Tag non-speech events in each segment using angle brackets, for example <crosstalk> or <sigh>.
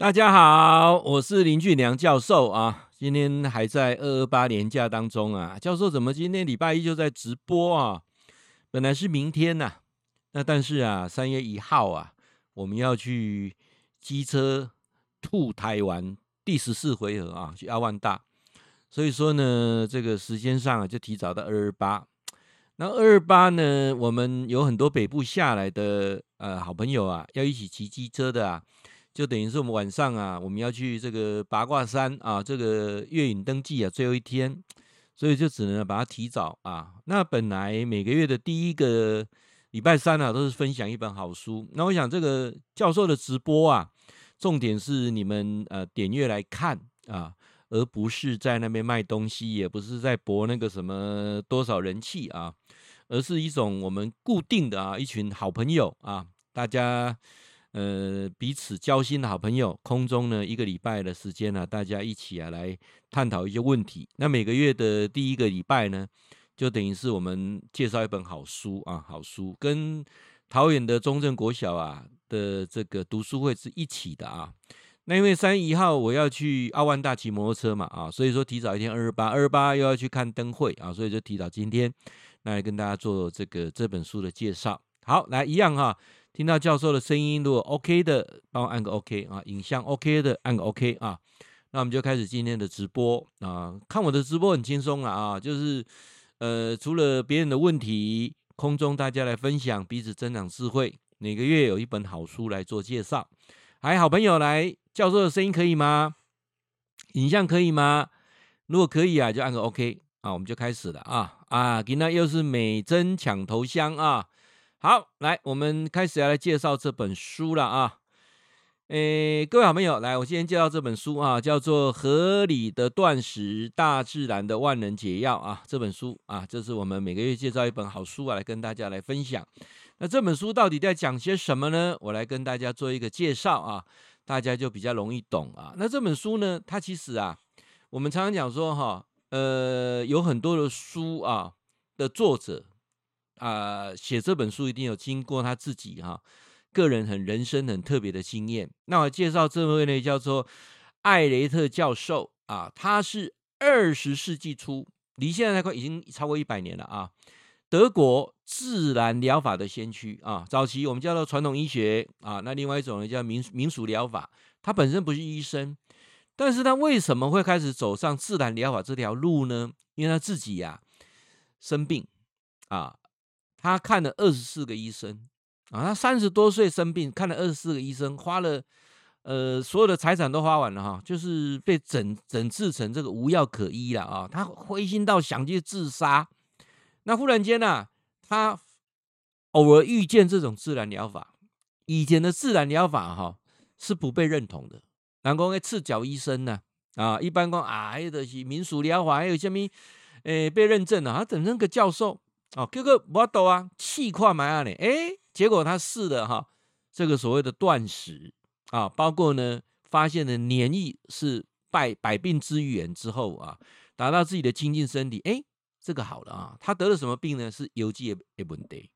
大家好，我是林俊良教授啊。今天还在二二八年假当中啊。教授怎么今天礼拜一就在直播啊？本来是明天呐、啊，那但是啊，三月一号啊，我们要去机车兔台湾第十四回合啊，去阿万大。所以说呢，这个时间上啊，就提早到二二八。那二二八呢，我们有很多北部下来的呃好朋友啊，要一起骑机车的啊。就等于是我们晚上啊，我们要去这个八卦山啊，这个月影登记啊，最后一天，所以就只能把它提早啊。那本来每个月的第一个礼拜三啊，都是分享一本好书。那我想这个教授的直播啊，重点是你们呃点阅来看啊，而不是在那边卖东西，也不是在博那个什么多少人气啊，而是一种我们固定的啊一群好朋友啊，大家。呃，彼此交心的好朋友，空中呢一个礼拜的时间呢、啊，大家一起啊来探讨一些问题。那每个月的第一个礼拜呢，就等于是我们介绍一本好书啊，好书跟桃园的中正国小啊的这个读书会是一起的啊。那因为三月一号我要去阿万大骑摩托车嘛啊，所以说提早一天二二八，二二八又要去看灯会啊，所以就提早今天来跟大家做这个这本书的介绍。好，来一样哈。听到教授的声音，如果 OK 的，帮我按个 OK 啊；影像 OK 的，按个 OK 啊。那我们就开始今天的直播啊。看我的直播很轻松了啊，就是呃，除了别人的问题，空中大家来分享，彼此增长智慧。每个月有一本好书来做介绍。还好朋友来，教授的声音可以吗？影像可以吗？如果可以啊，就按个 OK 啊，我们就开始了啊啊！今天又是美珍抢头香啊。好，来，我们开始要来介绍这本书了啊！诶，各位好朋友，来，我今天介绍这本书啊，叫做《合理的断食：大自然的万能解药》啊。这本书啊，这是我们每个月介绍一本好书啊，来跟大家来分享。那这本书到底在讲些什么呢？我来跟大家做一个介绍啊，大家就比较容易懂啊。那这本书呢，它其实啊，我们常常讲说哈，呃，有很多的书啊的作者。啊、写这本书一定有经过他自己哈、个人很人生很特别的经验。那我介绍这位呢，叫做艾雷特教授啊，他是二十世纪初，离现在来快已经超过一百年了啊。德国自然疗法的先驱啊，早期我们叫做传统医学啊，那另外一种呢叫民民俗疗法。他本身不是医生，但是他为什么会开始走上自然疗法这条路呢？因为他自己呀、啊、生病啊。他看了二十四个医生啊，他三十多岁生病，看了二十四个医生，花了呃所有的财产都花完了哈，就是被诊诊治成这个无药可医了啊。他灰心到想去自杀。那忽然间呢、啊，他偶尔遇见这种自然疗法，以前的自然疗法哈是不被认同的，然后那赤脚医生呢啊，一般讲啊，还有的是民俗疗法，还有什么诶被认证了，他等那个教授。哦，这个我懂啊，气跨埋啊你，哎，结果他试了哈，这个所谓的断食啊，包括呢发现了黏液是百百病之源之后啊，达到自己的清净身体，哎，这个好了啊，他得了什么病呢？是邮寄的问题。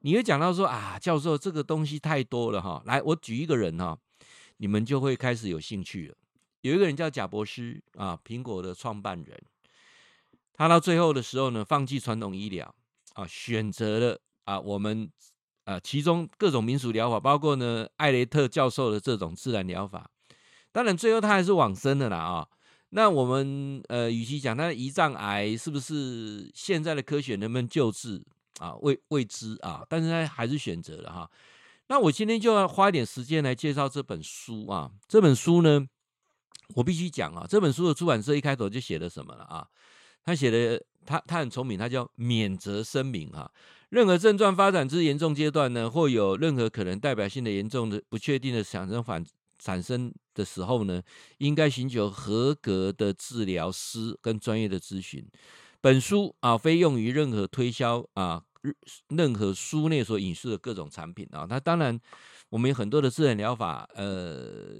你会讲到说啊，教授这个东西太多了哈，来，我举一个人哈，你们就会开始有兴趣了。有一个人叫贾博士啊，苹果的创办人，他到最后的时候呢，放弃传统医疗。啊，选择了啊，我们啊，其中各种民俗疗法，包括呢，艾雷特教授的这种自然疗法。当然，最后他还是往生的啦啊。那我们呃，与其讲他的胰脏癌是不是现在的科学能不能救治啊，未未知啊，但是他还是选择了哈。那我今天就要花一点时间来介绍这本书啊。这本书呢，我必须讲啊，这本书的出版社一开头就写了什么了啊？他写的。他他很聪明，他叫免责声明哈。任何症状发展至严重阶段呢，或有任何可能代表性的严重的不确定的产生反产生的时候呢，应该寻求合格的治疗师跟专业的咨询。本书啊，非用于任何推销啊，任何书内所引述的各种产品啊。那当然，我们有很多的自然疗法，呃，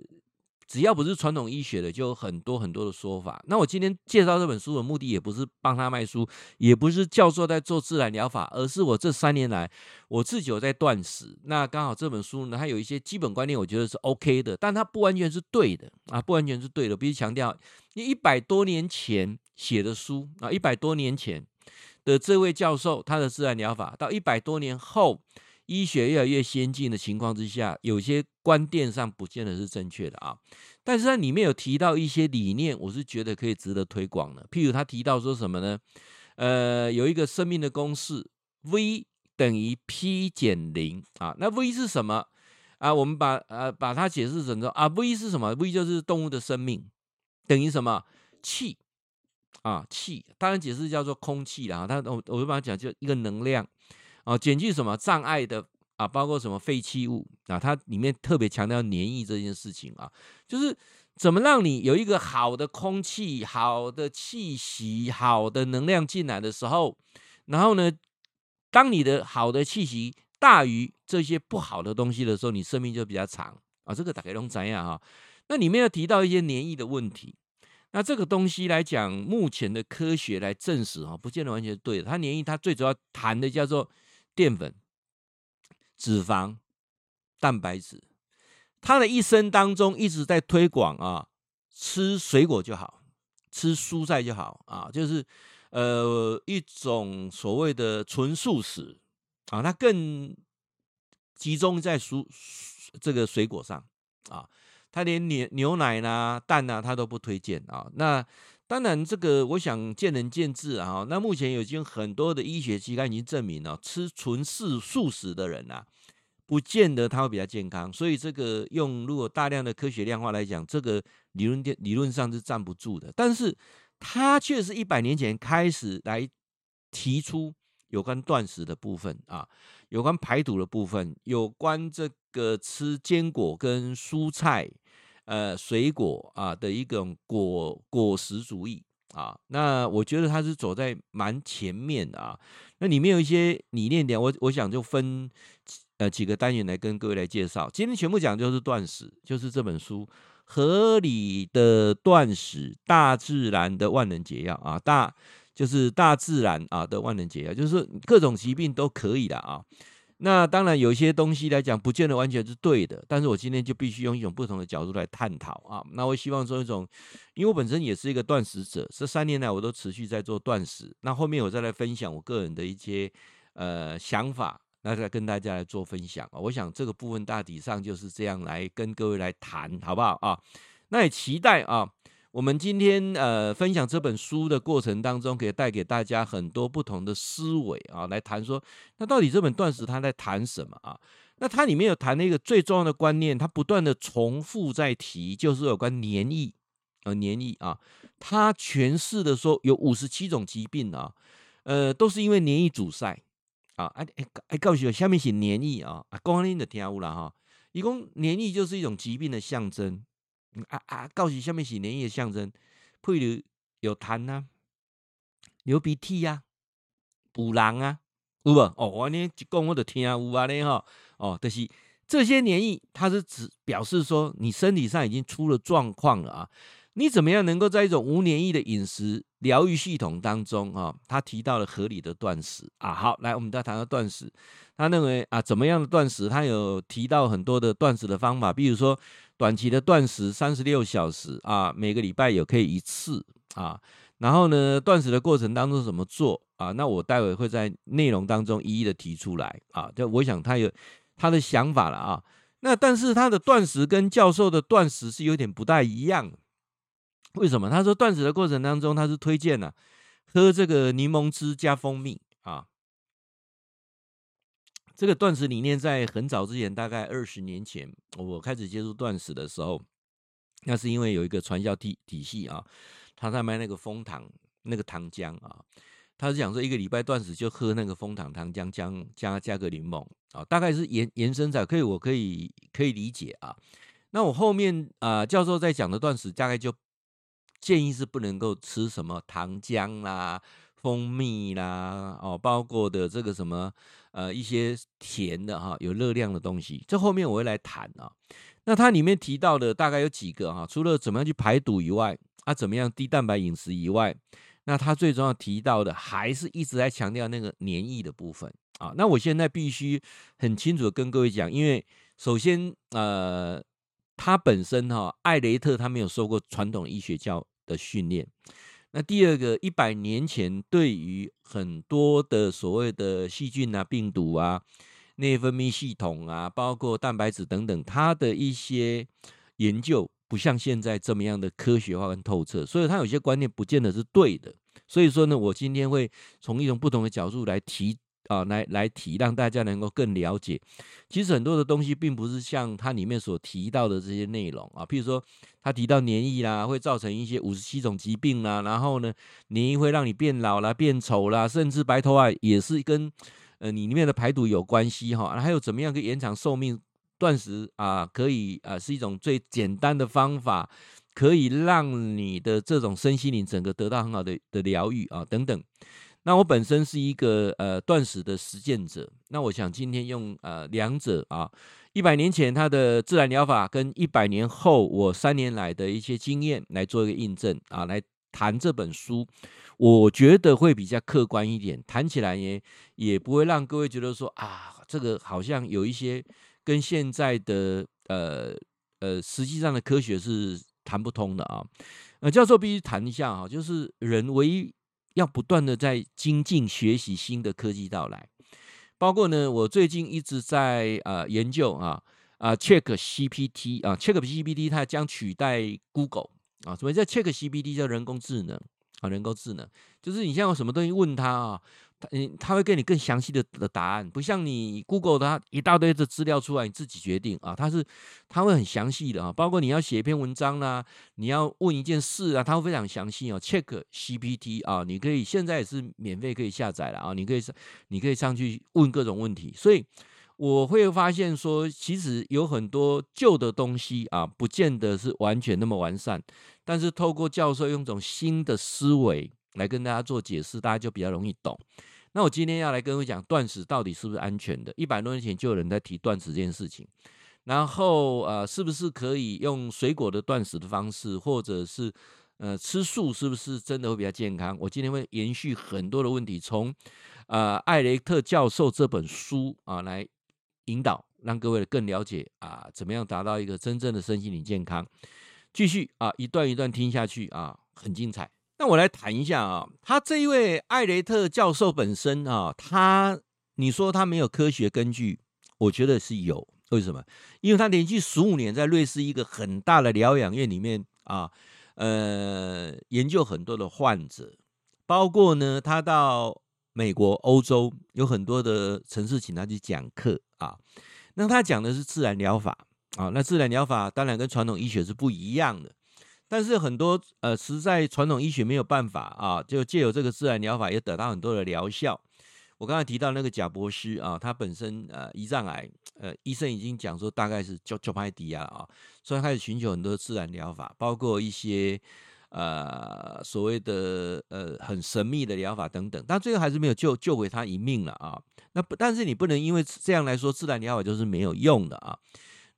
只要不是传统医学的，就有很多很多的说法。那我今天介绍这本书的目的，也不是帮他卖书，也不是教授在做自然疗法，而是我这三年来我自己有在断食。那刚好这本书呢，它有一些基本观念，我觉得是 OK 的，但它不完全是对的啊，不完全是对的。必须强调，你一百多年前写的书啊，一百多年前的这位教授他的自然疗法，到一百多年后。医学越来越先进的情况之下，有些观点上不见得是正确的啊。但是它里面有提到一些理念，我是觉得可以值得推广的。譬如他提到说什么呢？呃，有一个生命的公式，V 等于 P 减零啊。那 V 是什么啊？我们把呃把它解释成说啊，V 是什么？V 就是动物的生命等于什么？气啊，气。当然解释叫做空气啦。他我我会把它讲就一个能量。啊，减去什么障碍的啊，包括什么废弃物啊，它里面特别强调黏液这件事情啊，就是怎么让你有一个好的空气、好的气息、好的能量进来的时候，然后呢，当你的好的气息大于这些不好的东西的时候，你生命就比较长啊。这个大概都怎样哈？那里面要提到一些黏液的问题，那这个东西来讲，目前的科学来证实哈，不见得完全是对的。它黏液它最主要谈的叫做。淀粉、脂肪、蛋白质，他的一生当中一直在推广啊，吃水果就好，吃蔬菜就好啊，就是呃一种所谓的纯素食啊，他更集中在蔬这个水果上啊，他连牛牛奶呐、蛋呐，他都不推荐啊，那。当然，这个我想见仁见智啊。那目前已经很多的医学期刊已经证明了，吃纯素素食的人啊，不见得他会比较健康。所以这个用如果大量的科学量化来讲，这个理论理论上是站不住的。但是他却是一百年前开始来提出有关断食的部分啊，有关排毒的部分，有关这个吃坚果跟蔬菜。呃，水果啊的一种果果实主义啊，那我觉得他是走在蛮前面的啊。那里面有一些理念点，我我想就分呃几个单元来跟各位来介绍。今天全部讲就是断食，就是这本书《合理的断食：大自然的万能解药》啊，大就是大自然啊的万能解药，就是各种疾病都可以的啊。那当然有一些东西来讲，不见得完全是对的，但是我今天就必须用一种不同的角度来探讨啊。那我希望说一种，因为我本身也是一个断食者，这三年来我都持续在做断食。那后面我再来分享我个人的一些呃想法，那再跟大家来做分享。我想这个部分大体上就是这样来跟各位来谈，好不好啊？那也期待啊。我们今天呃分享这本书的过程当中，可以带给大家很多不同的思维啊，来谈说，那到底这本断食它在谈什么啊？那它里面有谈了一个最重要的观念，它不断的重复在提，就是有关黏液啊，黏液啊，它诠释的说有五十七种疾病啊，呃，都是因为黏液阻塞啊，哎哎哎，告诉我下面写黏液啊，啊，公安的听有了哈，一共黏液就是一种疾病的象征。啊啊！告诉下面是黏液的象征，譬如有痰呐、啊、流鼻涕呀、啊、补狼啊，有无？哦，我呢一讲我就听有啊咧哈。哦，就是这些黏液，它是指表示说你身体上已经出了状况了啊。你怎么样能够在一种无黏液的饮食疗愈系统当中啊？他提到了合理的断食啊。好，来我们再谈到断食。他认为啊，怎么样的断食？他有提到很多的断食的方法，比如说。短期的断食三十六小时啊，每个礼拜有可以一次啊。然后呢，断食的过程当中怎么做啊？那我待会会在内容当中一一的提出来啊。就我想他有他的想法了啊。那但是他的断食跟教授的断食是有点不太一样。为什么？他说断食的过程当中，他是推荐呢、啊、喝这个柠檬汁加蜂蜜。这个断食理念在很早之前，大概二十年前，我开始接触断食的时候，那是因为有一个传销体体系啊，他在卖那个蜂糖那个糖浆啊，他是讲说一个礼拜断食就喝那个蜂糖糖浆，加加加个柠檬啊，大概是延延伸在可以，我可以可以理解啊。那我后面啊，教授在讲的断食，大概就建议是不能够吃什么糖浆啦。蜂蜜啦，哦，包括的这个什么，呃，一些甜的哈，有热量的东西，这后面我会来谈啊。那它里面提到的大概有几个哈，除了怎么样去排毒以外，啊，怎么样低蛋白饮食以外，那它最重要提到的还是一直在强调那个黏液的部分啊。那我现在必须很清楚的跟各位讲，因为首先呃，他本身哈，艾雷特他没有受过传统医学教的训练。那第二个，一百年前对于很多的所谓的细菌啊、病毒啊、内分泌系统啊，包括蛋白质等等，它的一些研究不像现在这么样的科学化跟透彻，所以它有些观念不见得是对的。所以说呢，我今天会从一种不同的角度来提。啊，来来提，让大家能够更了解。其实很多的东西并不是像它里面所提到的这些内容啊。譬如说，他提到黏液啦，会造成一些五十七种疾病啦。然后呢，黏液会让你变老啦、变丑啦，甚至白头发也是跟呃你里面的排毒有关系哈。还有怎么样可以延长寿命？断食啊，可以啊，是一种最简单的方法，可以让你的这种身心灵整个得到很好的的疗愈啊，等等。那我本身是一个呃断食的实践者，那我想今天用呃两者啊，一百年前他的自然疗法跟一百年后我三年来的一些经验来做一个印证啊，来谈这本书，我觉得会比较客观一点，谈起来也也不会让各位觉得说啊，这个好像有一些跟现在的呃呃实际上的科学是谈不通的啊。呃，教授必须谈一下哈，就是人唯一。要不断的在精进学习新的科技到来，包括呢，我最近一直在呃研究啊啊，check C P T 啊，check C P T 它将取代 Google 啊，什么叫 check C P T 叫人工智能啊，人工智能就是你像有什么东西问他啊。他嗯，他会给你更详细的的答案，不像你 Google 它一大堆的资料出来，你自己决定啊。他是他会很详细的啊，包括你要写一篇文章啦、你要问一件事啊，他会非常详细哦。Check GPT 啊，你可以现在也是免费可以下载了啊，你可以上你可以上去问各种问题。所以我会发现说，其实有很多旧的东西啊，不见得是完全那么完善，但是透过教授用一种新的思维。来跟大家做解释，大家就比较容易懂。那我今天要来跟各位讲断食到底是不是安全的？一百多年前就有人在提断食这件事情，然后呃，是不是可以用水果的断食的方式，或者是呃吃素，是不是真的会比较健康？我今天会延续很多的问题，从呃艾雷特教授这本书啊来引导，让各位更了解啊，怎么样达到一个真正的身心灵健康。继续啊，一段一段听下去啊，很精彩。那我来谈一下啊，他这一位艾雷特教授本身啊，他你说他没有科学根据，我觉得是有。为什么？因为他连续十五年在瑞士一个很大的疗养院里面啊，呃，研究很多的患者，包括呢，他到美国、欧洲有很多的城市请他去讲课啊。那他讲的是自然疗法啊，那自然疗法当然跟传统医学是不一样的。但是很多呃，实在传统医学没有办法啊，就借由这个自然疗法也得到很多的疗效。我刚才提到那个贾博士啊，他本身呃胰脏癌，呃医生已经讲说大概是就就拍低了啊，所以开始寻求很多自然疗法，包括一些呃所谓的呃很神秘的疗法等等，但最后还是没有救救回他一命了啊。那不，但是你不能因为这样来说自然疗法就是没有用的啊。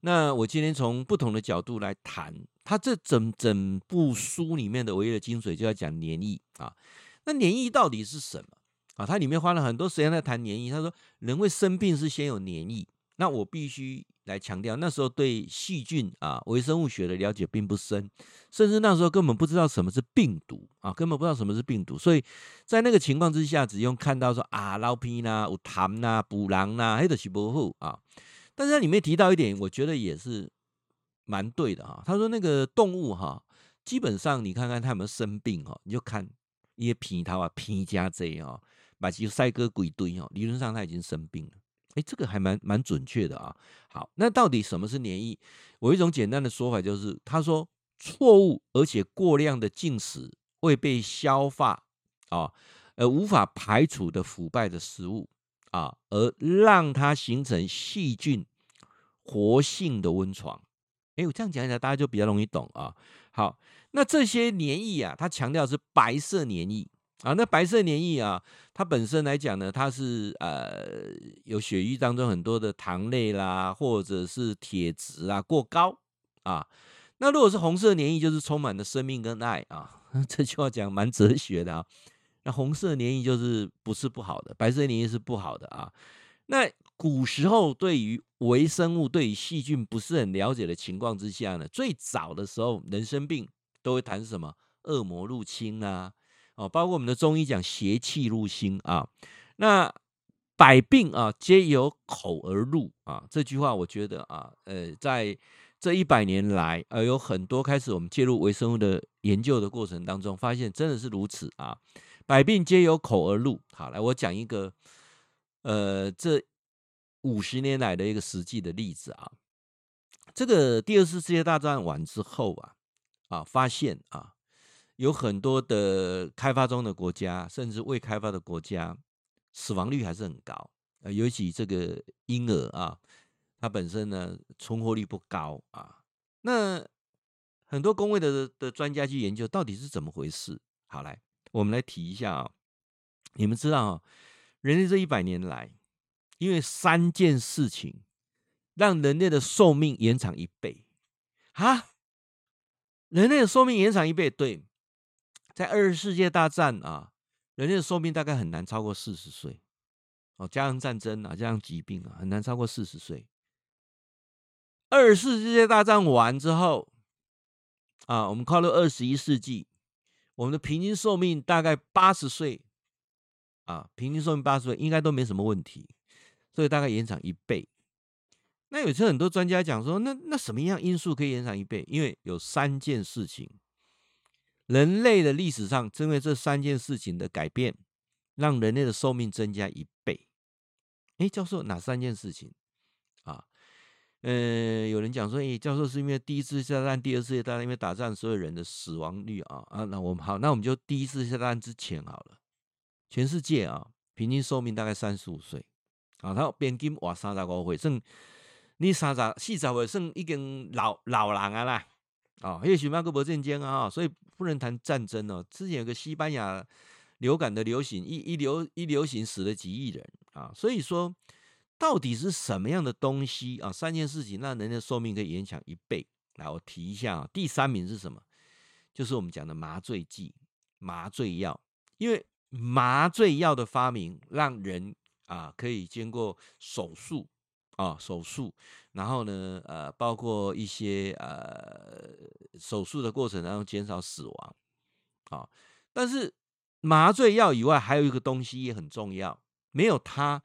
那我今天从不同的角度来谈。他这整整部书里面的唯一的精髓，就要讲黏液啊。那黏液到底是什么啊？他里面花了很多时间在谈黏液。他说，人会生病是先有黏液。那我必须来强调，那时候对细菌啊、微生物学的了解并不深，甚至那时候根本不知道什么是病毒啊，根本不知道什么是病毒。所以在那个情况之下，只用看到说啊，老皮呐、有痰呐、补狼呐，黑的是不好啊。但是它里面提到一点，我觉得也是。蛮对的哈，他说那个动物哈，基本上你看看它有没有生病哦，你就看一些皮头啊、皮加这啊，把其塞个鬼堆哦，理论上它已经生病了。哎，这个还蛮蛮准确的啊。好，那到底什么是黏液？我一种简单的说法就是，他说错误而且过量的进食，未被消化啊，而无法排除的腐败的食物啊，而让它形成细菌活性的温床。哎，我这样讲起来，大家就比较容易懂啊。好，那这些黏液啊，它强调是白色黏液啊，那白色黏液啊，它本身来讲呢，它是呃有血液当中很多的糖类啦，或者是铁质啊过高啊。那如果是红色黏液，就是充满了生命跟爱啊。这句话讲蛮哲学的啊。那红色黏液就是不是不好的，白色黏液是不好的啊。那古时候对于微生物、对于细菌不是很了解的情况之下呢，最早的时候人生病都会谈什么恶魔入侵啊。哦，包括我们的中医讲邪气入心啊，那百病啊皆由口而入啊，这句话我觉得啊，呃，在这一百年来，呃，有很多开始我们介入微生物的研究的过程当中，发现真的是如此啊，百病皆由口而入。好，来我讲一个，呃，这五十年来的一个实际的例子啊，这个第二次世界大战完之后啊，啊，发现啊。有很多的开发中的国家，甚至未开发的国家，死亡率还是很高。呃，尤其这个婴儿啊，它本身呢存活率不高啊。那很多工位的的专家去研究，到底是怎么回事？好，来我们来提一下啊。你们知道啊，人类这一百年来，因为三件事情，让人类的寿命延长一倍啊。人类的寿命延长一倍，对。在二十世界大战啊，人类的寿命大概很难超过四十岁哦，加上战争啊，加上疾病啊，很难超过四十岁。二次世界大战完之后啊，我们跨入二十一世纪，我们的平均寿命大概八十岁啊，平均寿命八十岁应该都没什么问题，所以大概延长一倍。那有时候很多专家讲说，那那什么样因素可以延长一倍？因为有三件事情。人类的历史上，因为这三件事情的改变，让人类的寿命增加一倍。哎，教授，哪三件事情？啊，呃，有人讲说，哎，教授是因为第一次世界大战、第二次世界大战因为打仗，所有人的死亡率啊啊，那我们好，那我们就第一次世界大战之前好了。全世界啊，平均寿命大概三十五岁。啊，他边境哇三十五岁，剩你三十四十岁，剩已经老老人啊啦。啊，也许马克伯战争啊，所以。不能谈战争哦。之前有个西班牙流感的流行，一一流一流行死了几亿人啊。所以说，到底是什么样的东西啊？三件事情让人的寿命可以延长一倍。来，我提一下啊，第三名是什么？就是我们讲的麻醉剂、麻醉药。因为麻醉药的发明，让人啊可以经过手术啊手术。然后呢，呃，包括一些呃手术的过程当中减少死亡，啊，但是麻醉药以外还有一个东西也很重要，没有它，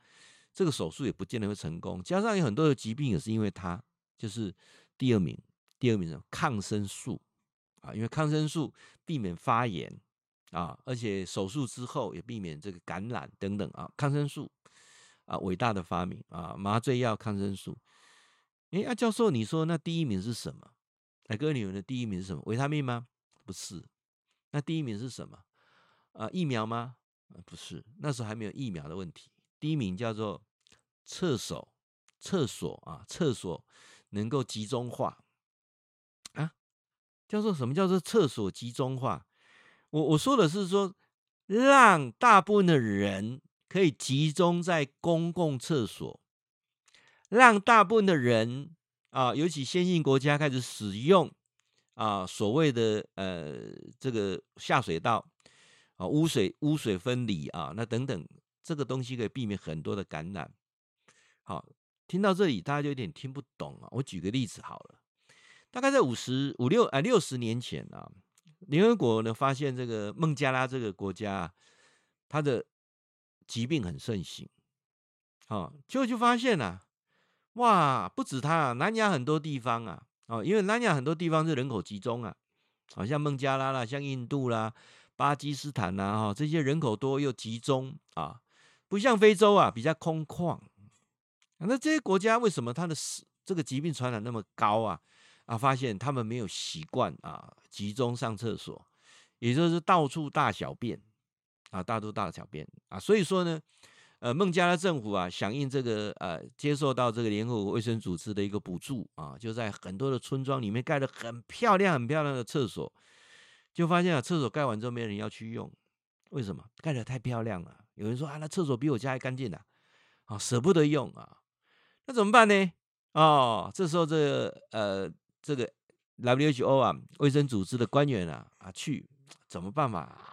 这个手术也不见得会成功。加上有很多的疾病也是因为它，就是第二名，第二名是抗生素啊，因为抗生素避免发炎啊，而且手术之后也避免这个感染等等啊，抗生素啊，伟大的发明啊，麻醉药、抗生素。哎，啊，教授，你说那第一名是什么？来，各位，你们的第一名是什么？维他命吗？不是。那第一名是什么？啊，疫苗吗？不是，那时候还没有疫苗的问题。第一名叫做厕所，厕所啊，厕所能够集中化啊。教授，什么叫做厕所集中化？我我说的是说，让大部分的人可以集中在公共厕所。让大部分的人啊，尤其先进国家开始使用啊，所谓的呃这个下水道啊，污水污水分离啊，那等等这个东西可以避免很多的感染。好，听到这里大家就有点听不懂啊。我举个例子好了，大概在五十五六啊六十年前啊，联合国呢发现这个孟加拉这个国家，它的疾病很盛行，哦，结果就发现啊。哇，不止他，啊南亚很多地方啊，哦，因为南亚很多地方是人口集中啊，好像孟加拉啦，像印度啦、巴基斯坦啦，哈，这些人口多又集中啊，不像非洲啊，比较空旷。那这些国家为什么它的死这个疾病传染那么高啊？啊，发现他们没有习惯啊，集中上厕所，也就是到处大小便啊，大都大小便啊，所以说呢。呃，孟加拉政府啊，响应这个呃，接受到这个联合国卫生组织的一个补助啊，就在很多的村庄里面盖了很漂亮、很漂亮的厕所，就发现啊，厕所盖完之后没人要去用为什么？盖得太漂亮了。有人说啊，那厕所比我家还干净呢，啊，舍不得用啊，那怎么办呢？哦，这时候这个呃，这个 WHO 啊，卫生组织的官员啊啊去，怎么办法？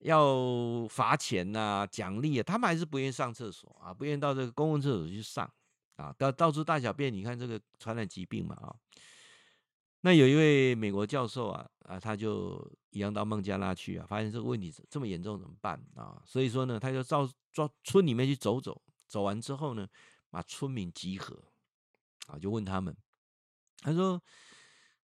要罚钱呐、奖励啊，他们还是不愿意上厕所啊，不愿意到这个公共厕所去上啊，到到处大小便，你看这个传染疾病嘛啊。那有一位美国教授啊啊，他就一样到孟加拉去啊，发现这个问题这么严重，怎么办啊？所以说呢，他就到到村里面去走走，走完之后呢，把村民集合啊，就问他们，他说：“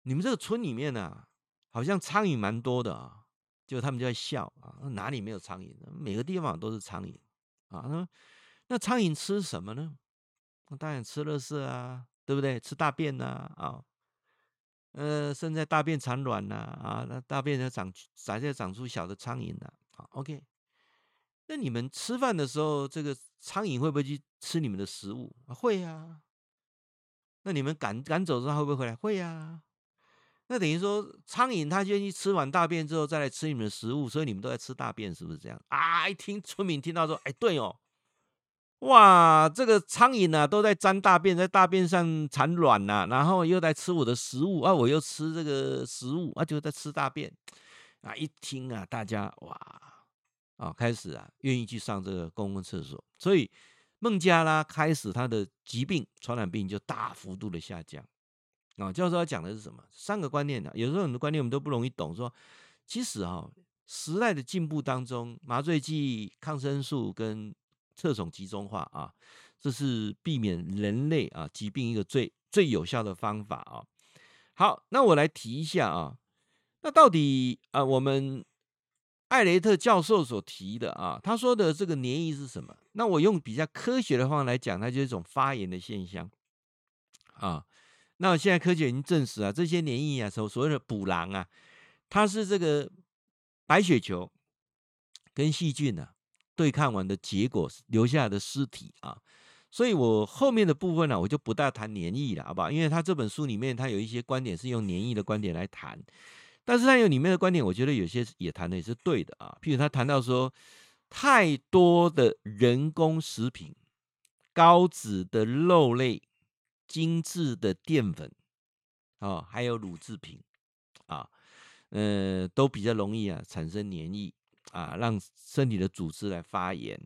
你们这个村里面呢、好像苍蝇蛮多的啊。”就他们就在笑啊，哪里没有苍蝇？每个地方都是苍蝇啊。他说：“那苍蝇吃什么呢？那当然吃垃圾啊，对不对？吃大便呐啊，啊，呃，甚至大便产卵呐啊，那大便要长，才再长出小的苍蝇的。好，OK。那你们吃饭的时候，这个苍蝇会不会去吃你们的食物？啊，会呀。那你们赶赶走之后会不会回来？会呀。”那等于说，苍蝇它愿意吃完大便之后，再来吃你们的食物，所以你们都在吃大便，是不是这样啊？一听村民听到说，哎，对哦，哇，这个苍蝇呢都在沾大便，在大便上产卵呐，然后又在吃我的食物啊，我又吃这个食物啊，就在吃大便啊。一听啊，大家哇啊，开始啊，愿意去上这个公共厕所，所以孟加拉开始它的疾病传染病就大幅度的下降。啊，教授要讲的是什么？三个观念呢？有时候很多观念我们都不容易懂。说，其实哈，时代的进步当中，麻醉剂、抗生素跟厕所集中化啊，这是避免人类啊疾病一个最最有效的方法啊。好，那我来提一下啊，那到底啊，我们艾雷特教授所提的啊，他说的这个黏液是什么？那我用比较科学的方法来讲，它就是一种发炎的现象啊。那现在科学已经证实啊，这些黏液啊，所所谓的捕狼啊，它是这个白血球跟细菌啊对抗完的结果留下来的尸体啊。所以我后面的部分呢、我就不大谈黏液了，好不好？因为他这本书里面他有一些观点是用黏液的观点来谈，但是他有里面的观点，我觉得有些也谈的也是对的啊。譬如他谈到说，太多的人工食品、高脂的肉类。精致的淀粉，哦，还有乳制品，啊，呃，都比较容易啊产生黏液啊，让身体的组织来发炎。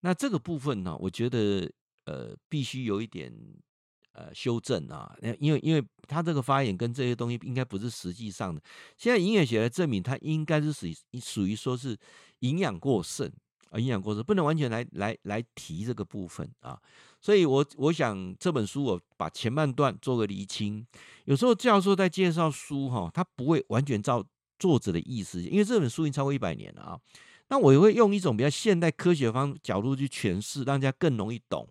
那这个部分呢，我觉得呃必须有一点呃修正啊，因为因为它这个发炎跟这些东西应该不是实际上的。现在营养学来证明，它应该是属于属于说是营养过剩。啊，营养过剩不能完全来来来提这个部分啊，所以我我想这本书我把前半段做个厘清。有时候教授在介绍书哈，他不会完全照作者的意思，因为这本书已经超过一百年了啊。那我也会用一种比较现代科学方角度去诠释，让大家更容易懂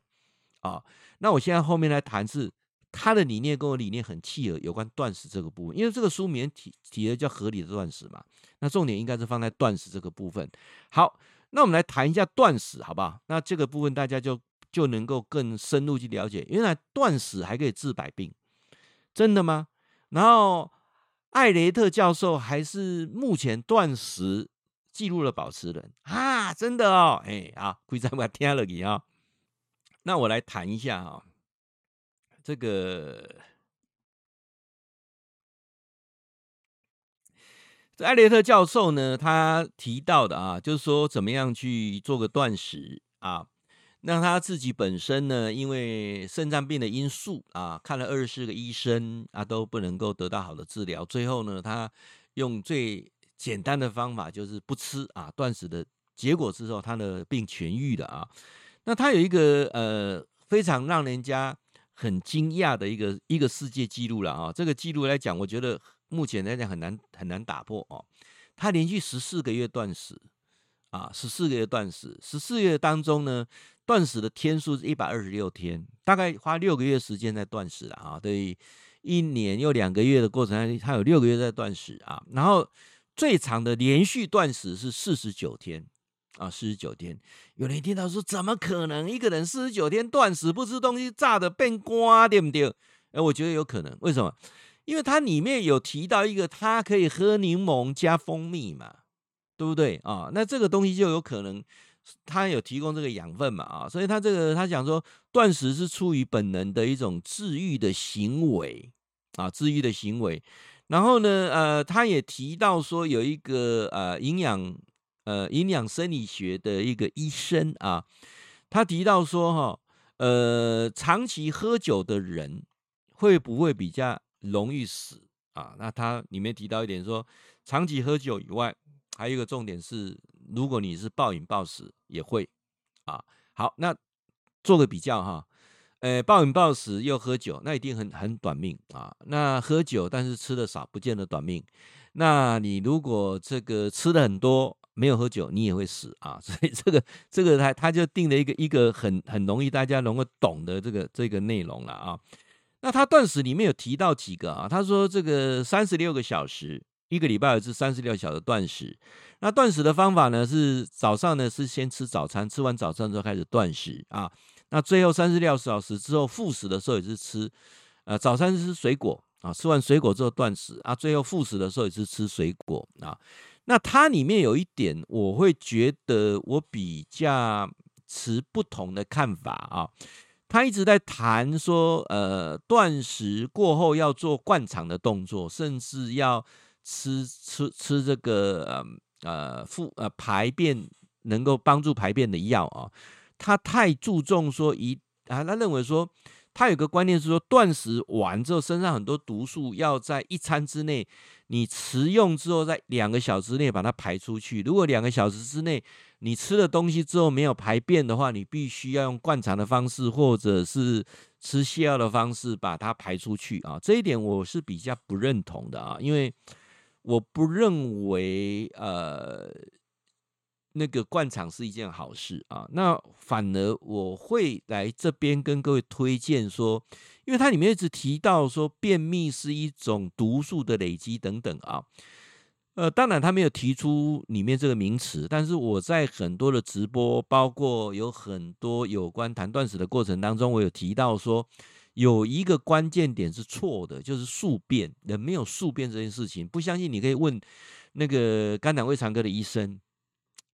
啊。那我现在后面来谈是他的理念跟我理念很契合，有关断食这个部分，因为这个书名提提的叫合理的断食嘛，那重点应该是放在断食这个部分。好。那我们来谈一下断食，好不好？那这个部分大家就就能够更深入去了解，原来断食还可以治百病，真的吗？然后艾雷特教授还是目前断食记录的保持人啊，真的哦，哎啊，贵在我听了你啊。那我来谈一下哈，这个这。艾雷特教授呢，他提到的啊，就是说怎么样去做个断食啊。那他自己本身呢，因为肾脏病的因素啊，看了二十四个医生啊，都不能够得到好的治疗。最后呢，他用最简单的方法，就是不吃啊，断食的结果之后，他的病痊愈了啊。那他有一个呃非常让人家很惊讶的一个一个世界纪录了啊。这个纪录来讲，我觉得。目前来讲很难很难打破哦，他连续十四个月断食啊，十四个月断食，十四月当中呢，断食的天数是一百二十六天，大概花六个月时间在断食了啊，对，一年又两个月的过程，他有六个月在断食啊，然后最长的连续断食是四十九天啊，四十九天，有人听到说怎么可能一个人四十九天断食不吃东西炸的变瓜对不对？哎，我觉得有可能，为什么？因为它里面有提到一个，它可以喝柠檬加蜂蜜嘛，对不对啊？那这个东西就有可能，他有提供这个养分嘛啊，所以他这个他讲说，断食是出于本能的一种治愈的行为啊，治愈的行为。然后呢，呃，他也提到说，有一个呃营养呃营养生理学的一个医生啊，他提到说哈，呃，长期喝酒的人会不会比较容易死啊？那他里面提到一点说，长期喝酒以外，还有一个重点是，如果你是暴饮暴食也会啊。好，那做个比较哈。呃，暴饮暴食又喝酒，那一定很很短命啊。那喝酒但是吃的少，不见得短命。那你如果这个吃的很多，没有喝酒，你也会死啊。<laughs> 所以这个这个他他就定了一个一个很很容易大家能够懂的这个这个内容了啊。那他断食里面有提到几个啊，他说这个三十六个小时，一个礼拜有一次三十六小时断食。那断食的方法呢是早上呢是先吃早餐，吃完早餐之后开始断食啊。那最后三十六小时之后复食的时候也是吃，呃，早餐是吃水果啊，吃完水果之后断食啊，最后复食的时候也是吃水果啊。那它里面有一点，我会觉得我比较持不同的看法啊。他一直在谈说，呃，断食过后要做灌肠的动作，甚至要吃吃吃这个呃呃腹呃排便能够帮助排便的药啊。他太注重说一啊，他认为说他有个观念是说，断食完之后身上很多毒素要在一餐之内你食用之后，在两个小时内把它排出去。如果两个小时之内你吃了东西之后没有排便的话，你必须要用灌肠的方式或者是吃泻药的方式把它排出去啊。这一点我是比较不认同的啊，因为我不认为呃。那个灌肠是一件好事啊，那反而我会来这边跟各位推荐说，因为它里面一直提到说便秘是一种毒素的累积等等啊，呃，当然他没有提出里面这个名词，但是我在很多的直播，包括有很多有关谈断食的过程当中，我有提到说有一个关键点是错的，就是宿便，人没有宿便这件事情，不相信你可以问那个肝胆胃肠科的医生。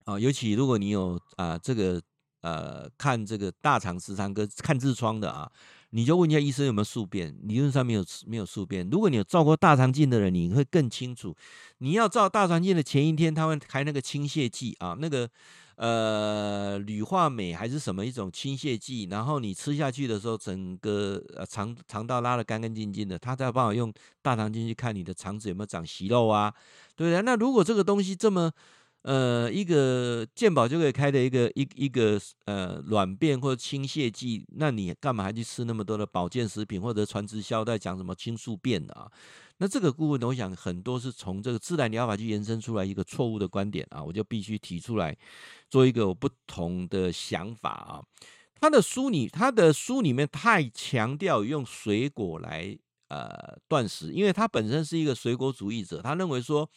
啊，尤其如果你有啊这个呃看这个大肠直肠科看痔疮的啊，你就问一下医生有没有宿便，理论上没有没有宿便。如果你有照过大肠镜的人，你会更清楚。你要照大肠镜的前一天，他会开那个清泻剂啊，那个呃氯化镁还是什么一种清泻剂，然后你吃下去的时候，整个呃肠肠道拉得干干净净的，他才有办法用大肠镜去看你的肠子有没有长息肉啊，对不对？那如果这个东西这么呃，一个健保就可以开的一个一一个呃软便或者清泻剂，那你干嘛还去吃那么多的保健食品或者传直销在讲什么清宿便啊？那这个顾问呢，我想很多是从这个自然疗法去延伸出来一个错误的观点啊，我就必须提出来做一个不同的想法啊。他的书里，他的书里面太强调用水果来呃断食，因为他本身是一个水果主义者，他认为说。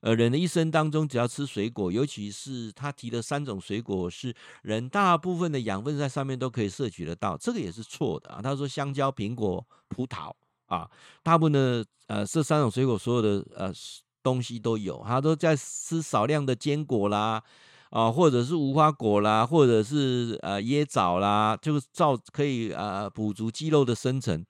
呃，人的一生当中，只要吃水果，尤其是他提的三种水果，是人大部分的养分在上面都可以摄取得到，这个也是错的啊。他说香蕉、苹果、葡萄啊，大部分的呃这三种水果所有的呃东西都有，他都在吃少量的坚果啦，啊，或者是无花果啦，或者是呃椰枣啦，就是造可以呃补足肌肉的生成。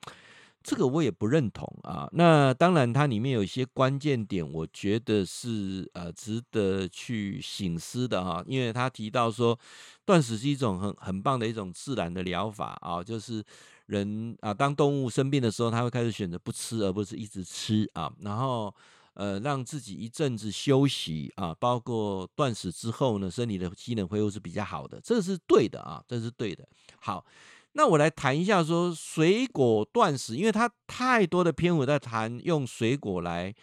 这个我也不认同啊。那当然，它里面有一些关键点，我觉得是呃值得去醒思的哈。因为他提到说，断食是一种很很棒的一种自然的疗法啊，就是人啊，当动物生病的时候，他会开始选择不吃，而不是一直吃啊。然后呃，让自己一阵子休息啊，包括断食之后呢，身体的机能恢复是比较好的，这是对的啊，这是对的。好。那我来谈一下说水果断食，因为它太多的篇幅在谈用水果来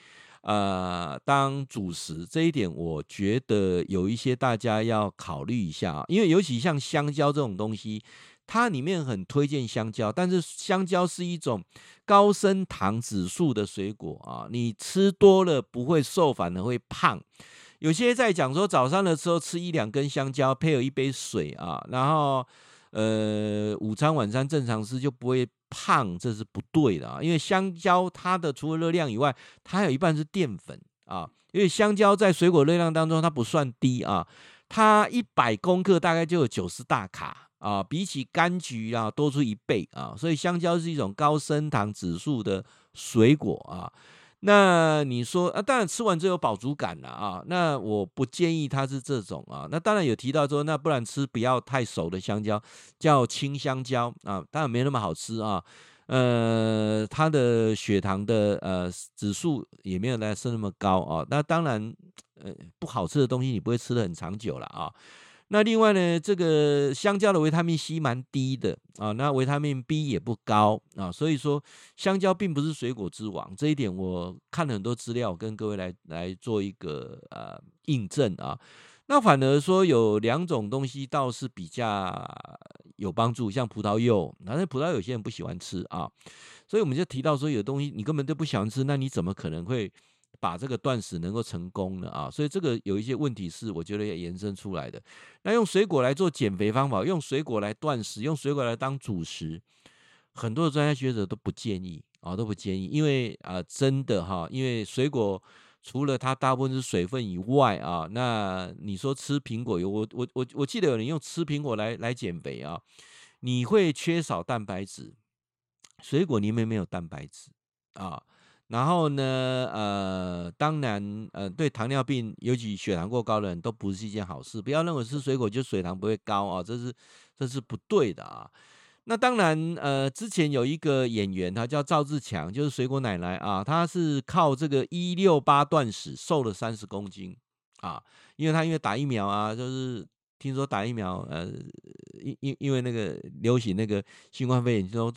呃当主食，这一点我觉得有一些大家要考虑一下啊，因为尤其像香蕉这种东西，它里面很推荐香蕉，但是香蕉是一种高升糖指数的水果啊，你吃多了不会瘦，反而会胖。有些在讲说早上的时候吃一两根香蕉，配有一杯水啊，然后。呃，午餐、晚餐正常吃就不会胖，这是不对的啊！因为香蕉它的除了热量以外，它还有一半是淀粉啊，因为香蕉在水果热量当中它不算低啊，它一百公克大概就有九十大卡啊，比起柑橘啊多出一倍啊，所以香蕉是一种高升糖指数的水果啊。那你说啊，当然吃完之后有饱足感了啊，那我不建议它是这种啊。那当然有提到说，那不然吃不要太熟的香蕉，叫青香蕉啊，当然没那么好吃啊。呃，它的血糖的呃指数也没有来是那么高啊。那当然，呃，不好吃的东西你不会吃的很长久了啊。那另外呢，这个香蕉的维他命 C 蛮低的啊，那维他命 B 也不高啊，所以说香蕉并不是水果之王，这一点我看了很多资料，跟各位来来做一个呃印证啊。那反而说有两种东西倒是比较有帮助，像葡萄柚，反正葡萄有些人不喜欢吃啊，所以我们就提到说有东西你根本都不喜欢吃，那你怎么可能会？把这个断食能够成功的啊，所以这个有一些问题是我觉得要延伸出来的。那用水果来做减肥方法，用水果来断食，用水果来当主食，很多专家学者都不建议啊，都不建议，因为啊，真的哈，因为水果除了它大部分是水分以外啊，那你说吃苹果有我我我我记得有人用吃苹果来来减肥啊，你会缺少蛋白质，水果里面没有蛋白质啊。然后呢，呃，当然，呃，对糖尿病，尤其血糖过高的人都不是一件好事。不要认为吃水果就血糖不会高啊，这是这是不对的啊。那当然，呃，之前有一个演员，他叫赵志强，就是水果奶奶啊，他是靠这个一六八断食瘦了三十公斤啊，因为他因为打疫苗啊，就是听说打疫苗，呃，因因因为那个流行那个新冠肺炎都。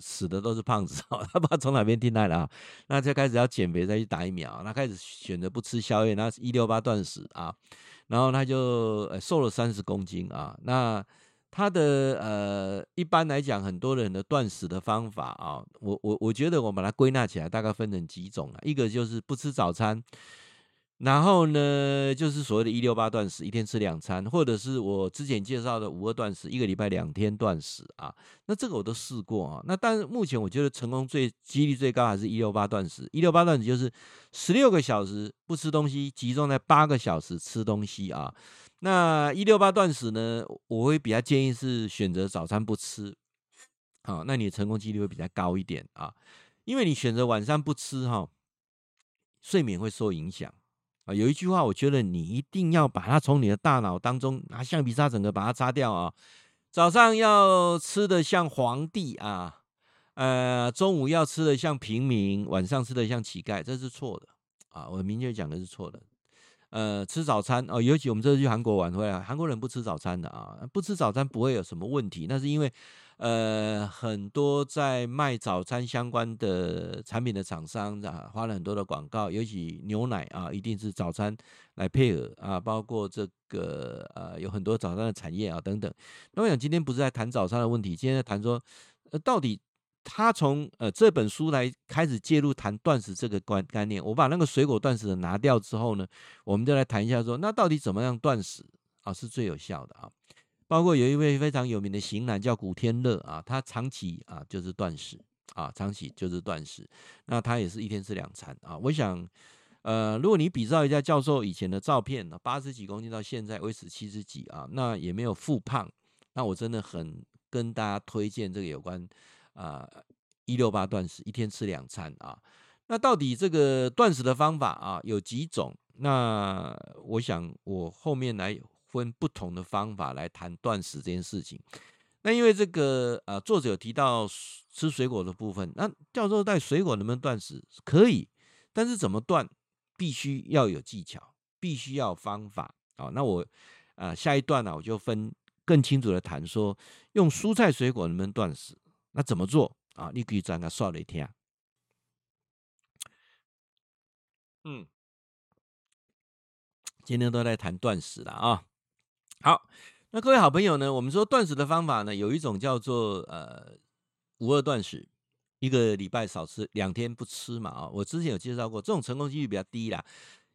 死的都是胖子 <laughs> 哦，他不知道从哪边听来的啊，那就开始要减肥，再去打疫苗，那开始选择不吃宵夜，那一六八断食啊，然后他就呃瘦了三十公斤啊，那他的呃一般来讲，很多人的断食的方法啊，我我我觉得我把它归纳起来，大概分成几种啊，一个就是不吃早餐。然后呢，就是所谓的“一六八断食”，一天吃两餐，或者是我之前介绍的“五二断食”，一个礼拜两天断食啊。那这个我都试过啊。那但是目前我觉得成功最几率最高还是一六八断食。一六八断食就是十六个小时不吃东西，集中在八个小时吃东西啊。那一六八断食呢，我会比较建议是选择早餐不吃，好，那你的成功几率会比较高一点啊。因为你选择晚上不吃哈，睡眠会受影响。啊，有一句话，我觉得你一定要把它从你的大脑当中拿橡皮擦整个把它擦掉啊！早上要吃的像皇帝啊，呃，中午要吃的像平民，晚上吃的像乞丐，这是错的啊！我明确讲的是错的。呃，吃早餐哦，尤其我们这次去韩国玩回来，韩国人不吃早餐的啊，不吃早餐不会有什么问题，那是因为。呃，很多在卖早餐相关的产品的厂商啊，花了很多的广告，尤其牛奶啊，一定是早餐来配合啊，包括这个呃，有很多早餐的产业啊等等。那我想今天不是在谈早餐的问题，今天在谈说，呃，到底他从呃这本书来开始介入谈断食这个观概念。我把那个水果断食的拿掉之后呢，我们就来谈一下说，那到底怎么样断食啊是最有效的啊？包括有一位非常有名的型男叫古天乐啊，他长期啊就是断食啊，长期就是断食。那他也是一天吃两餐啊。我想，呃，如果你比照一下教授以前的照片，八十几公斤到现在维持七十几啊，那也没有复胖。那我真的很跟大家推荐这个有关啊一六八断食，一天吃两餐啊。那到底这个断食的方法啊有几种？那我想我后面来。分不同的方法来谈断食这件事情。那因为这个呃，作者有提到吃水果的部分，那教授带水果能不能断食？可以，但是怎么断，必须要有技巧，必须要有方法。好，那我啊、呃、下一段呢、啊，我就分更清楚的谈说，用蔬菜水果能不能断食？那怎么做啊？你可以讲个说来听。嗯，今天都在谈断食了啊。好，那各位好朋友呢？我们说断食的方法呢，有一种叫做呃五二断食，一个礼拜少吃两天不吃嘛啊。我之前有介绍过，这种成功几率比较低啦，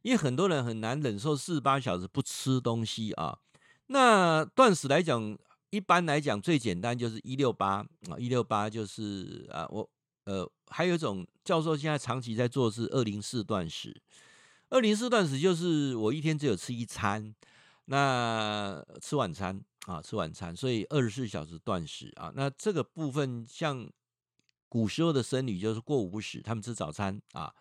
因为很多人很难忍受四十八小时不吃东西啊。那断食来讲，一般来讲最简单就是一六八啊，一六八就是啊，我呃，还有一种教授现在长期在做是二零四断食。二零四断食就是我一天只有吃一餐，那吃晚餐啊，吃晚餐，所以二十四小时断食啊。那这个部分像古时候的僧侣就是过午不食，他们吃早餐啊。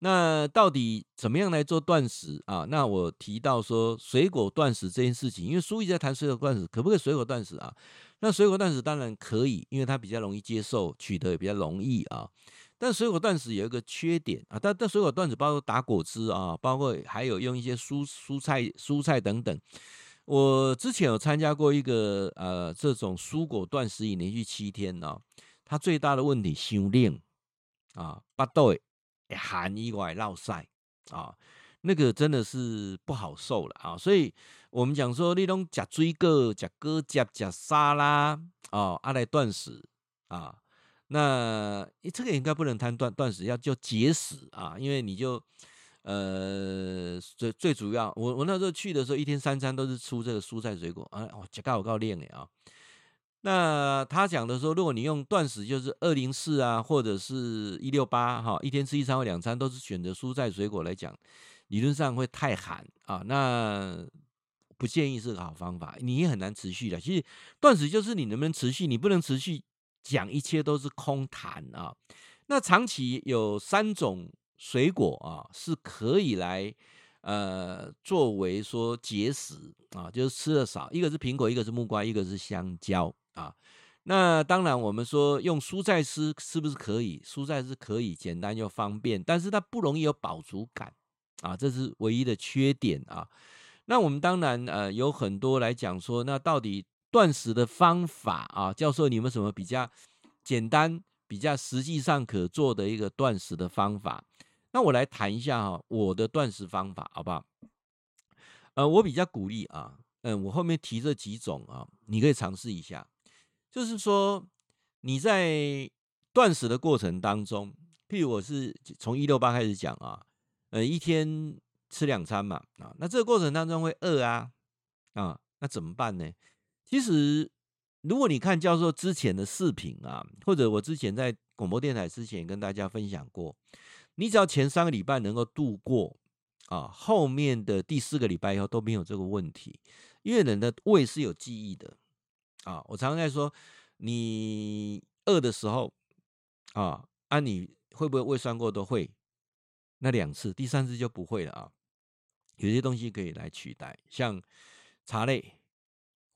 那到底怎么样来做断食啊？那我提到说水果断食这件事情，因为书一直在谈水果断食，可不可以水果断食啊？那水果断食当然可以，因为它比较容易接受，取得也比较容易啊。但水果断食有一个缺点啊，但但水果断食包括打果汁啊，包括还有用一些蔬蔬菜蔬菜等等。我之前有参加过一个呃这种蔬果断食营，连续七天呢，它最大的问题修炼啊，巴豆。寒以外落晒啊，那个真的是不好受了啊！所以我们讲说，你拢吃水果、吃果汁、吃沙拉啊，阿来断食啊，那这个应该不能谈断断食，要叫节食啊，因为你就呃最最主要，我我那时候去的时候，一天三餐都是吃这个蔬菜水果啊，我吃够够练的啊。那他讲的说，如果你用断食，就是二零四啊，或者是一六八哈，一天吃一餐或两餐，都是选择蔬菜水果来讲，理论上会太寒啊，那不建议是个好方法，你也很难持续的。其实断食就是你能不能持续，你不能持续讲一切都是空谈啊。那长期有三种水果啊是可以来呃作为说节食啊，就是吃的少，一个是苹果，一个是木瓜，一个是香蕉。啊，那当然，我们说用蔬菜吃是不是可以？蔬菜是可以，简单又方便，但是它不容易有饱足感啊，这是唯一的缺点啊。那我们当然呃有很多来讲说，那到底断食的方法啊，教授你们什么比较简单、比较实际上可做的一个断食的方法？那我来谈一下哈，我的断食方法好不好？呃，我比较鼓励啊，嗯，我后面提这几种啊，你可以尝试一下。就是说，你在断食的过程当中，譬如我是从一六八开始讲啊，呃，一天吃两餐嘛，啊，那这个过程当中会饿啊，啊，那怎么办呢？其实，如果你看教授之前的视频啊，或者我之前在广播电台之前跟大家分享过，你只要前三个礼拜能够度过啊，后面的第四个礼拜以后都没有这个问题，因为人的胃是有记忆的。啊，我常常在说，你饿的时候，啊，啊，你会不会胃酸过？都会，那两次，第三次就不会了啊。有些东西可以来取代，像茶类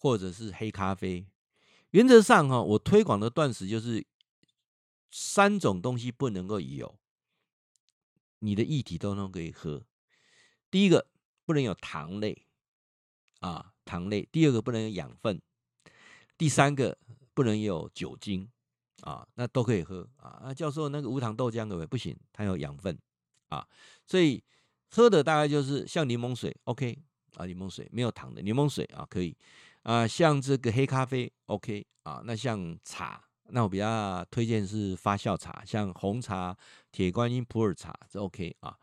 或者是黑咖啡。原则上哈，我推广的断食就是三种东西不能够有，你的液体都能可以喝。第一个不能有糖类，啊，糖类。第二个不能有养分。第三个不能有酒精啊，那都可以喝啊。那教授那个无糖豆浆可不可以？不行，它有养分啊，所以喝的大概就是像柠檬水，OK 啊，柠檬水没有糖的柠檬水啊，可以啊。像这个黑咖啡，OK 啊。那像茶，那我比较推荐是发酵茶，像红茶、铁观音、普洱茶这 OK 啊。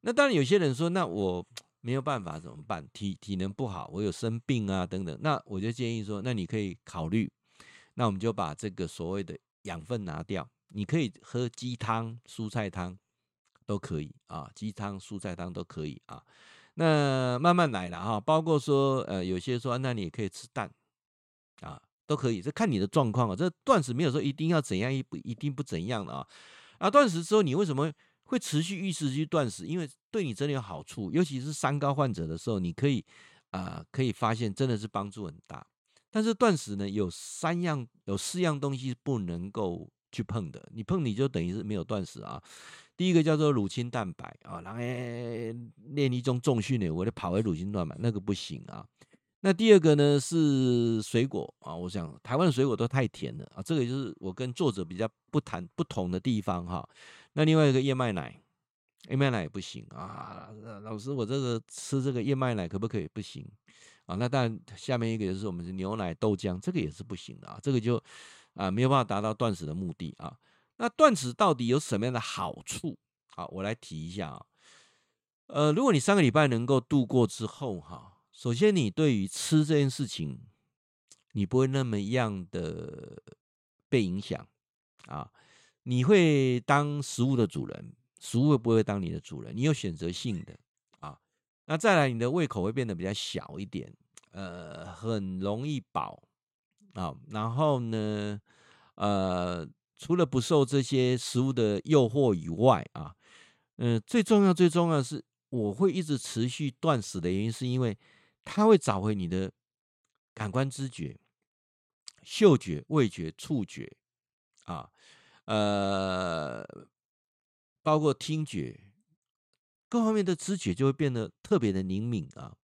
那当然有些人说，那我。没有办法怎么办？体体能不好，我有生病啊等等。那我就建议说，那你可以考虑，那我们就把这个所谓的养分拿掉。你可以喝鸡汤、蔬菜汤都可以啊，鸡汤、蔬菜汤都可以啊。那慢慢来了哈，包括说呃，有些说那你也可以吃蛋啊，都可以，这看你的状况啊。这断食没有说一定要怎样，一不一定不怎样的啊。啊，断食之后你为什么？会持续一直去断食，因为对你真的有好处，尤其是三高患者的时候，你可以啊、可以发现真的是帮助很大。但是断食呢，有三样，有四样东西不能够去碰的，你碰你就等于是没有断食啊。第一个叫做乳清蛋白啊，然后练一种重训呢，我就跑回乳清蛋白，那个不行啊。那第二个呢是水果啊，我想台湾的水果都太甜了啊，这个就是我跟作者比较不谈不同的地方哈。那另外一个燕麦奶，燕麦奶也不行啊。老师，我这个吃这个燕麦奶可不可以？不行啊。那当然，下面一个就是我们是牛奶、豆浆，这个也是不行的啊。这个就啊没有办法达到断食的目的啊。那断食到底有什么样的好处？好，我来提一下啊。呃，如果你三个礼拜能够度过之后哈，首先你对于吃这件事情，你不会那么样的被影响啊。你会当食物的主人，食物会不会当你的主人？你有选择性的啊。那再来，你的胃口会变得比较小一点，呃，很容易饱啊。然后呢，呃，除了不受这些食物的诱惑以外啊，嗯、最重要最重要是，我会一直持续断食的原因，是因为它会找回你的感官知觉。嗅觉、味觉、触觉，啊，呃，包括听觉，各方面的知觉就会变得特别的灵敏啊。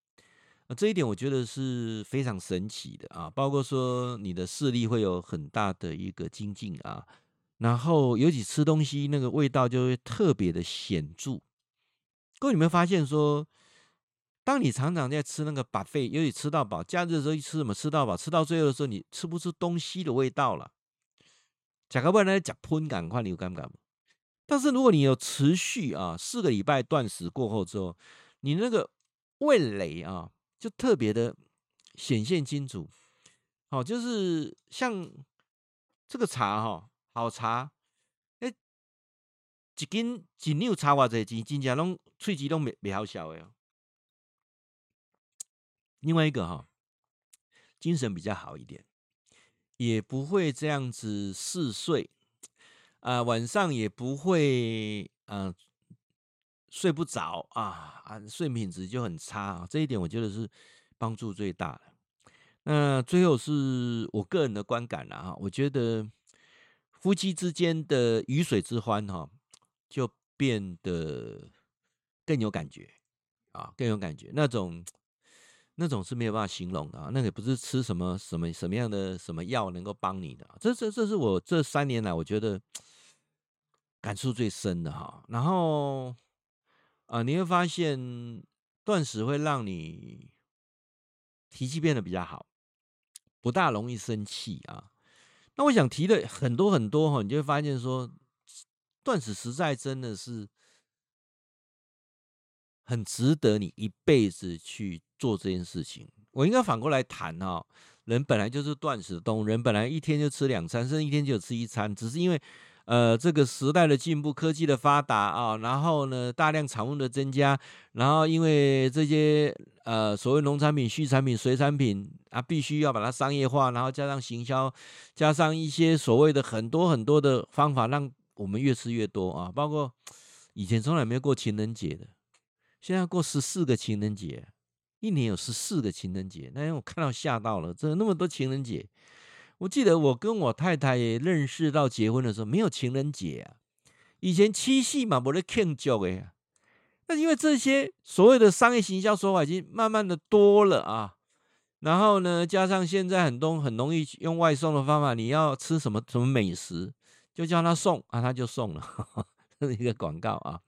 啊，这一点我觉得是非常神奇的啊。包括说你的视力会有很大的一个精进啊，然后尤其吃东西那个味道就会特别的显著。各位有没有发现说？当你常常在吃那个 buffet，尤其吃到饱，假日的时候一吃什么吃到饱，吃到最后的时候，你吃不出东西的味道了。假个不然假喷感快，你有感不敢？但是如果你有持续啊四个礼拜断食过后之后，你那个味蕾啊就特别的显现清楚。好，就是像这个茶哈，好茶，哎，一斤一两茶偌济钱，真正拢喙齿拢未未好笑的。另外一个哈，精神比较好一点，也不会这样子嗜睡，啊、晚上也不会啊、睡不着啊啊，睡眠品质就很差啊，这一点我觉得是帮助最大的。那最后是我个人的观感了哈，我觉得夫妻之间的鱼水之欢哈，就变得更有感觉啊，更有感觉那种。那种是没有办法形容的啊，那个不是吃什么什么什么样的什么药能够帮你的，这这这是我这三年来我觉得感触最深的哈。然后啊，你会发现断食会让你脾气变得比较好，不大容易生气啊。那我想提的很多很多哈，你就会发现说断食实在真的是。很值得你一辈子去做这件事情。我应该反过来谈哈，人本来就是断食的动物，人本来一天就吃两餐，甚至一天就吃一餐，只是因为呃这个时代的进步、科技的发达啊，然后呢大量产物的增加，然后因为这些呃所谓农产品、畜产品、水产品啊，必须要把它商业化，然后加上行销，加上一些所谓的很多很多的方法，让我们越吃越多啊。包括以前从来没有过情人节的。现在过十四个情人节，一年有十四个情人节。那天我看到吓到了，怎么那么多情人节？我记得我跟我太太也认识到结婚的时候没有情人节啊。以前七夕嘛，没得庆祝的。那因为这些所谓的商业行销手法已经慢慢的多了啊。然后呢，加上现在很多很容易用外送的方法，你要吃什么什么美食，就叫他送啊，他就送了，呵呵，这是一个广告啊。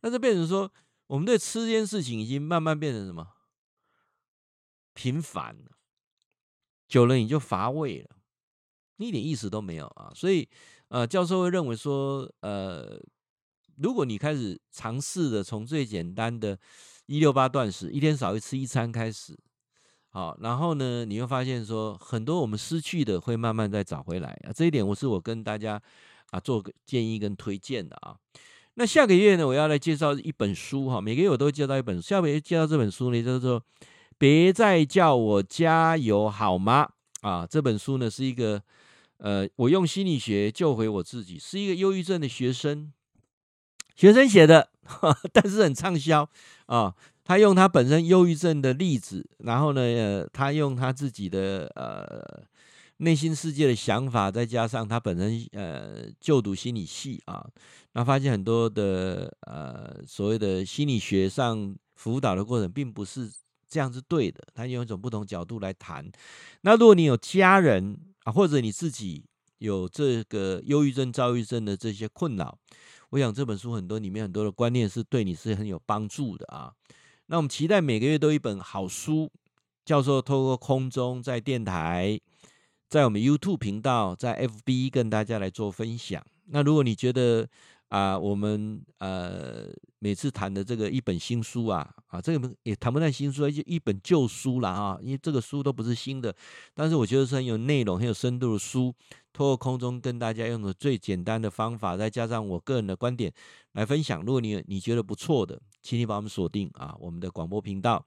那就变成说。我们对吃这件事情已经慢慢变成什么？频繁了，久了你就乏味了，一点意思都没有啊！所以，呃，教授会认为说，呃，如果你开始尝试的从最简单的一六八断食，一天少一吃一餐开始，好，然后呢，你会发现说，很多我们失去的会慢慢再找回来啊！这一点我是我跟大家啊做个建议跟推荐的啊。那下个月呢，我要来介绍一本书哈。每个月我都会介绍一本书，下个月介绍这本书呢，叫做《别再叫我加油好吗》啊。这本书呢是一个呃，我用心理学救回我自己，是一个忧郁症的学生学生写的，<laughs> 但是很畅销啊。他用他本身忧郁症的例子，然后呢，呃，他用他自己的呃。内心世界的想法，再加上他本身呃就读心理系啊，那发现很多的呃所谓的心理学上辅导的过程，并不是这样子对的。他用一种不同角度来谈。那如果你有家人或者你自己有这个忧郁症、躁郁症的这些困扰，我想这本书很多里面很多的观念是对你是很有帮助的啊。那我们期待每个月都一本好书，教授透过空中在电台。在我们 YouTube 频道，在 FB 跟大家来做分享。那如果你觉得啊、我们呃每次谈的这个一本新书啊啊，这个也谈不上新书，就一本旧书了啊，因为这个书都不是新的，但是我觉得是很有内容、很有深度的书，透过空中跟大家用的最简单的方法，再加上我个人的观点来分享。如果你你觉得不错的，请你把我们锁定啊，我们的广播频道，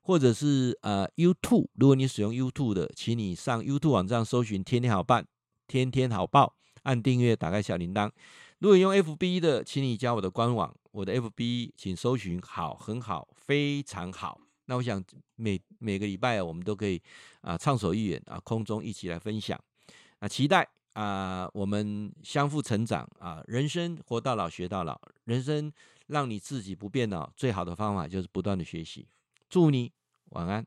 或者是呃 YouTube，如果你使用 YouTube 的，请你上 YouTube 网站搜寻“天天好办”，天天好报，按订阅，打开小铃铛。如果用 FB 的，请你加我的官网，我的 FB 请搜寻“好很好非常好”。那我想每每个礼拜啊，我们都可以啊畅所欲言啊，空中一起来分享啊，期待啊我们相互成长啊，人生活到老学到老，人生让你自己不变老，最好的方法就是不断的学习。祝你晚安。